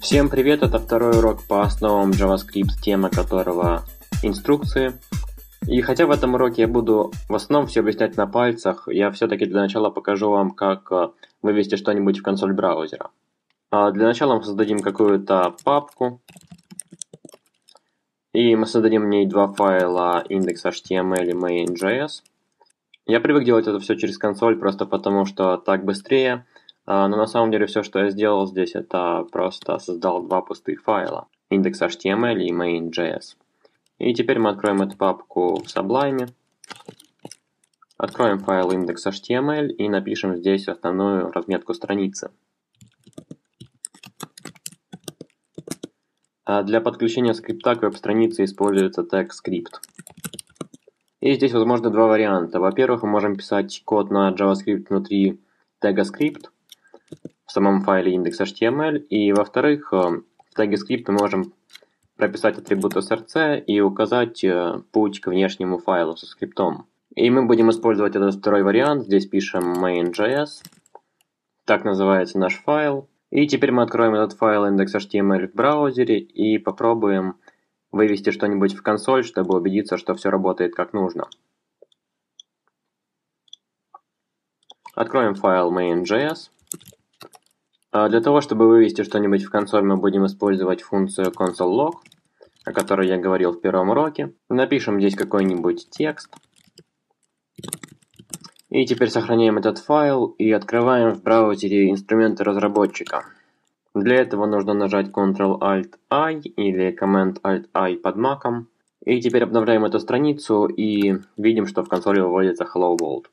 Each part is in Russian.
Всем привет, это второй урок по основам JavaScript, тема которого инструкции. И хотя в этом уроке я буду в основном все объяснять на пальцах, я все-таки для начала покажу вам, как э, вывести что-нибудь в консоль браузера. А для начала мы создадим какую-то папку, и мы создадим в ней два файла index.html и main.js. Я привык делать это все через консоль, просто потому что так быстрее – а, но на самом деле все, что я сделал здесь, это просто создал два пустых файла. index.html и main.js. И теперь мы откроем эту папку в Sublime. Откроем файл index.html и напишем здесь основную разметку страницы. А для подключения скрипта к веб-странице используется тег script. И здесь возможно два варианта. Во-первых, мы можем писать код на JavaScript внутри тега script, в самом файле index.html. И во-вторых, э, в теге script мы можем прописать атрибут src и указать э, путь к внешнему файлу со скриптом. И мы будем использовать этот второй вариант. Здесь пишем main.js. Так называется наш файл. И теперь мы откроем этот файл index.html в браузере и попробуем вывести что-нибудь в консоль, чтобы убедиться, что все работает как нужно. Откроем файл main.js. А для того, чтобы вывести что-нибудь в консоль, мы будем использовать функцию console.log, о которой я говорил в первом уроке. Напишем здесь какой-нибудь текст. И теперь сохраняем этот файл и открываем в браузере инструменты разработчика. Для этого нужно нажать Ctrl-Alt-I или Command-Alt-I под маком. И теперь обновляем эту страницу и видим, что в консоли выводится Hello World.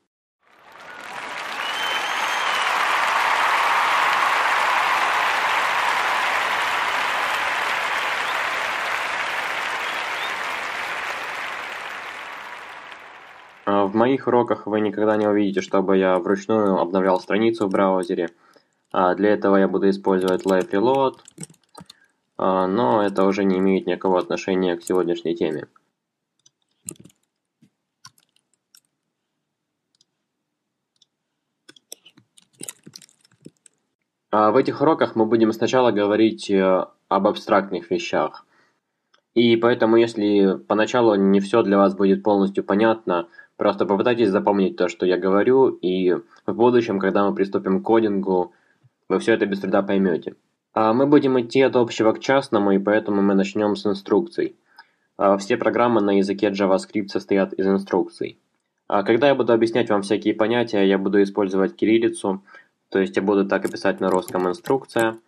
В моих уроках вы никогда не увидите, чтобы я вручную обновлял страницу в браузере. А для этого я буду использовать Live Reload, а, но это уже не имеет никакого отношения к сегодняшней теме. А в этих уроках мы будем сначала говорить э, об абстрактных вещах. И поэтому, если поначалу не все для вас будет полностью понятно, Просто попытайтесь запомнить то, что я говорю, и в будущем, когда мы приступим к кодингу, вы все это без труда поймете. А мы будем идти от общего к частному, и поэтому мы начнем с инструкций. А все программы на языке JavaScript состоят из инструкций. А когда я буду объяснять вам всякие понятия, я буду использовать кириллицу, то есть я буду так и писать на русском инструкция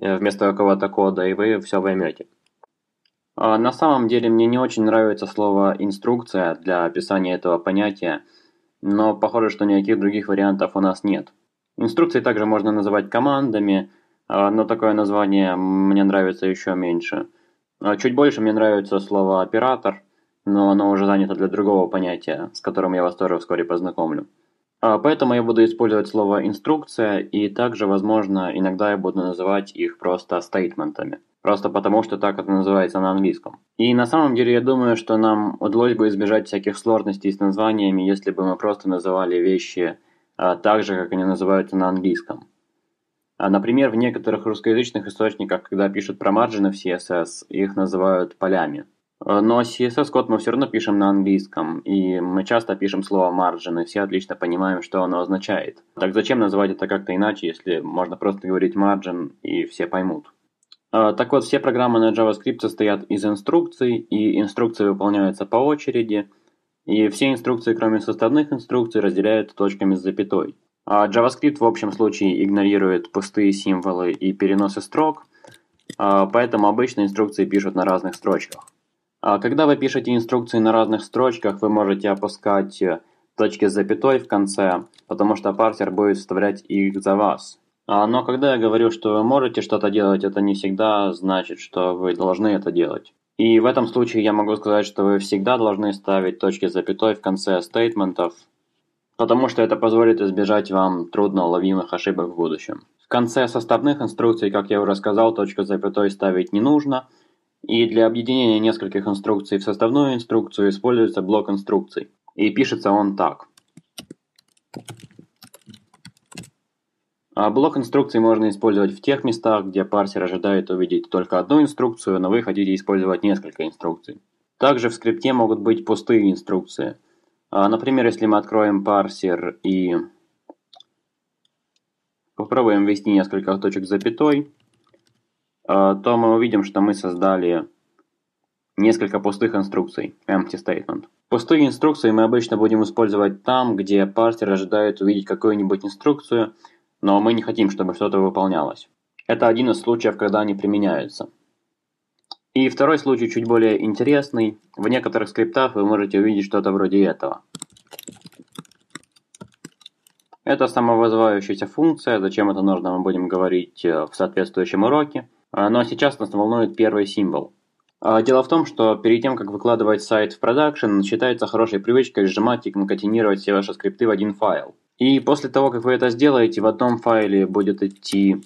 э, вместо какого-то кода, и вы все поймете. А, на самом деле мне не очень нравится слово «инструкция» для описания этого понятия, но похоже, что никаких других вариантов у нас нет. Инструкции также можно называть командами, а, но такое название мне нравится еще меньше. А, чуть больше мне нравится слово «оператор», но оно уже занято для другого понятия, с которым я вас тоже вскоре познакомлю. Поэтому я буду использовать слово «инструкция» и также, возможно, иногда я буду называть их просто стейтментами. Просто потому, что так это называется на английском. И на самом деле я думаю, что нам удалось бы избежать всяких сложностей с названиями, если бы мы просто называли вещи а, так же, как они называются на английском. А, например, в некоторых русскоязычных источниках, когда пишут про марджины в CSS, их называют полями. А, но CSS-код мы все равно пишем на английском, и мы часто пишем слово margin, и все отлично понимаем, что оно означает. Так зачем называть это как-то иначе, если можно просто говорить margin, и все поймут? А, так вот, все программы на JavaScript состоят из инструкций, и инструкции выполняются по очереди, и все инструкции, кроме составных инструкций, разделяют точками с запятой. А JavaScript в общем случае игнорирует пустые символы и переносы строк, а, поэтому обычно инструкции пишут на разных строчках. А когда вы пишете инструкции на разных строчках, вы можете опускать э, точки с запятой в конце, потому что парсер будет вставлять их за вас. А, но когда я говорю, что вы можете что-то делать, это не всегда значит, что вы должны это делать. И в этом случае я могу сказать, что вы всегда должны ставить точки с запятой в конце стейтментов, потому что это позволит избежать вам трудно уловимых ошибок в будущем. В конце составных инструкций, как я уже сказал, точку с запятой ставить не нужно, и для объединения нескольких инструкций в составную инструкцию используется блок инструкций. И пишется он так. Блок инструкций можно использовать в тех местах, где парсер ожидает увидеть только одну инструкцию, но вы хотите использовать несколько инструкций. Также в скрипте могут быть пустые инструкции. А, например, если мы откроем парсер и попробуем ввести несколько точек запятой, а, то мы увидим, что мы создали несколько пустых инструкций, empty statement. Пустые инструкции мы обычно будем использовать там, где парсер ожидает увидеть какую-нибудь инструкцию, но мы не хотим, чтобы что-то выполнялось. Это один из случаев, когда они применяются. И второй случай чуть более интересный. В некоторых скриптах вы можете увидеть что-то вроде этого. Это самовызывающаяся функция, зачем это нужно, мы будем говорить э, в соответствующем уроке. Но сейчас нас волнует первый символ. А, дело в том, что перед тем, как выкладывать сайт в продакшн, считается хорошей привычкой сжимать и конкатинировать все ваши скрипты в один файл. И после того, как вы это сделаете, в одном файле будет идти,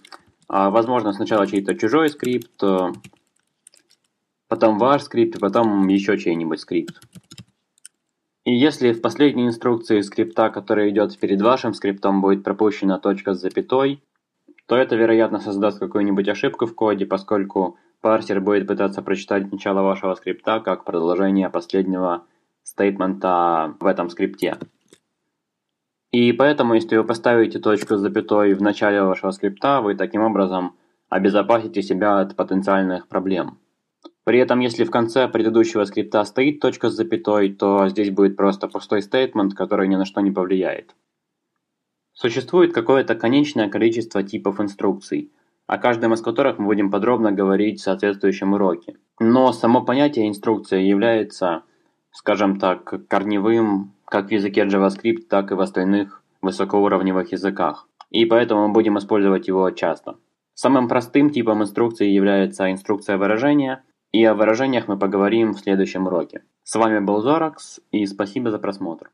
а, возможно, сначала чей-то чужой скрипт, э, потом ваш скрипт, потом еще чей-нибудь скрипт. И если в последней инструкции скрипта, который идет перед вашим скриптом, будет пропущена точка с запятой, то это, вероятно, создаст какую-нибудь ошибку в коде, поскольку парсер будет пытаться прочитать начало вашего скрипта как продолжение последнего стейтмента в этом скрипте. И поэтому, если вы поставите точку с запятой в начале вашего скрипта, вы таким образом обезопасите себя от потенциальных проблем. При этом, если в конце предыдущего скрипта стоит точка с запятой, то здесь будет просто пустой стейтмент, который ни на что не повлияет. Существует какое-то конечное количество типов инструкций, о каждом из которых мы будем подробно говорить в соответствующем уроке. Но само понятие инструкция является, скажем так, корневым как в языке JavaScript, так и в остальных высокоуровневых языках, и поэтому мы будем использовать его часто. Самым простым типом инструкции является инструкция выражения, и о выражениях мы поговорим в следующем уроке. С вами был Зоракс, и спасибо за просмотр.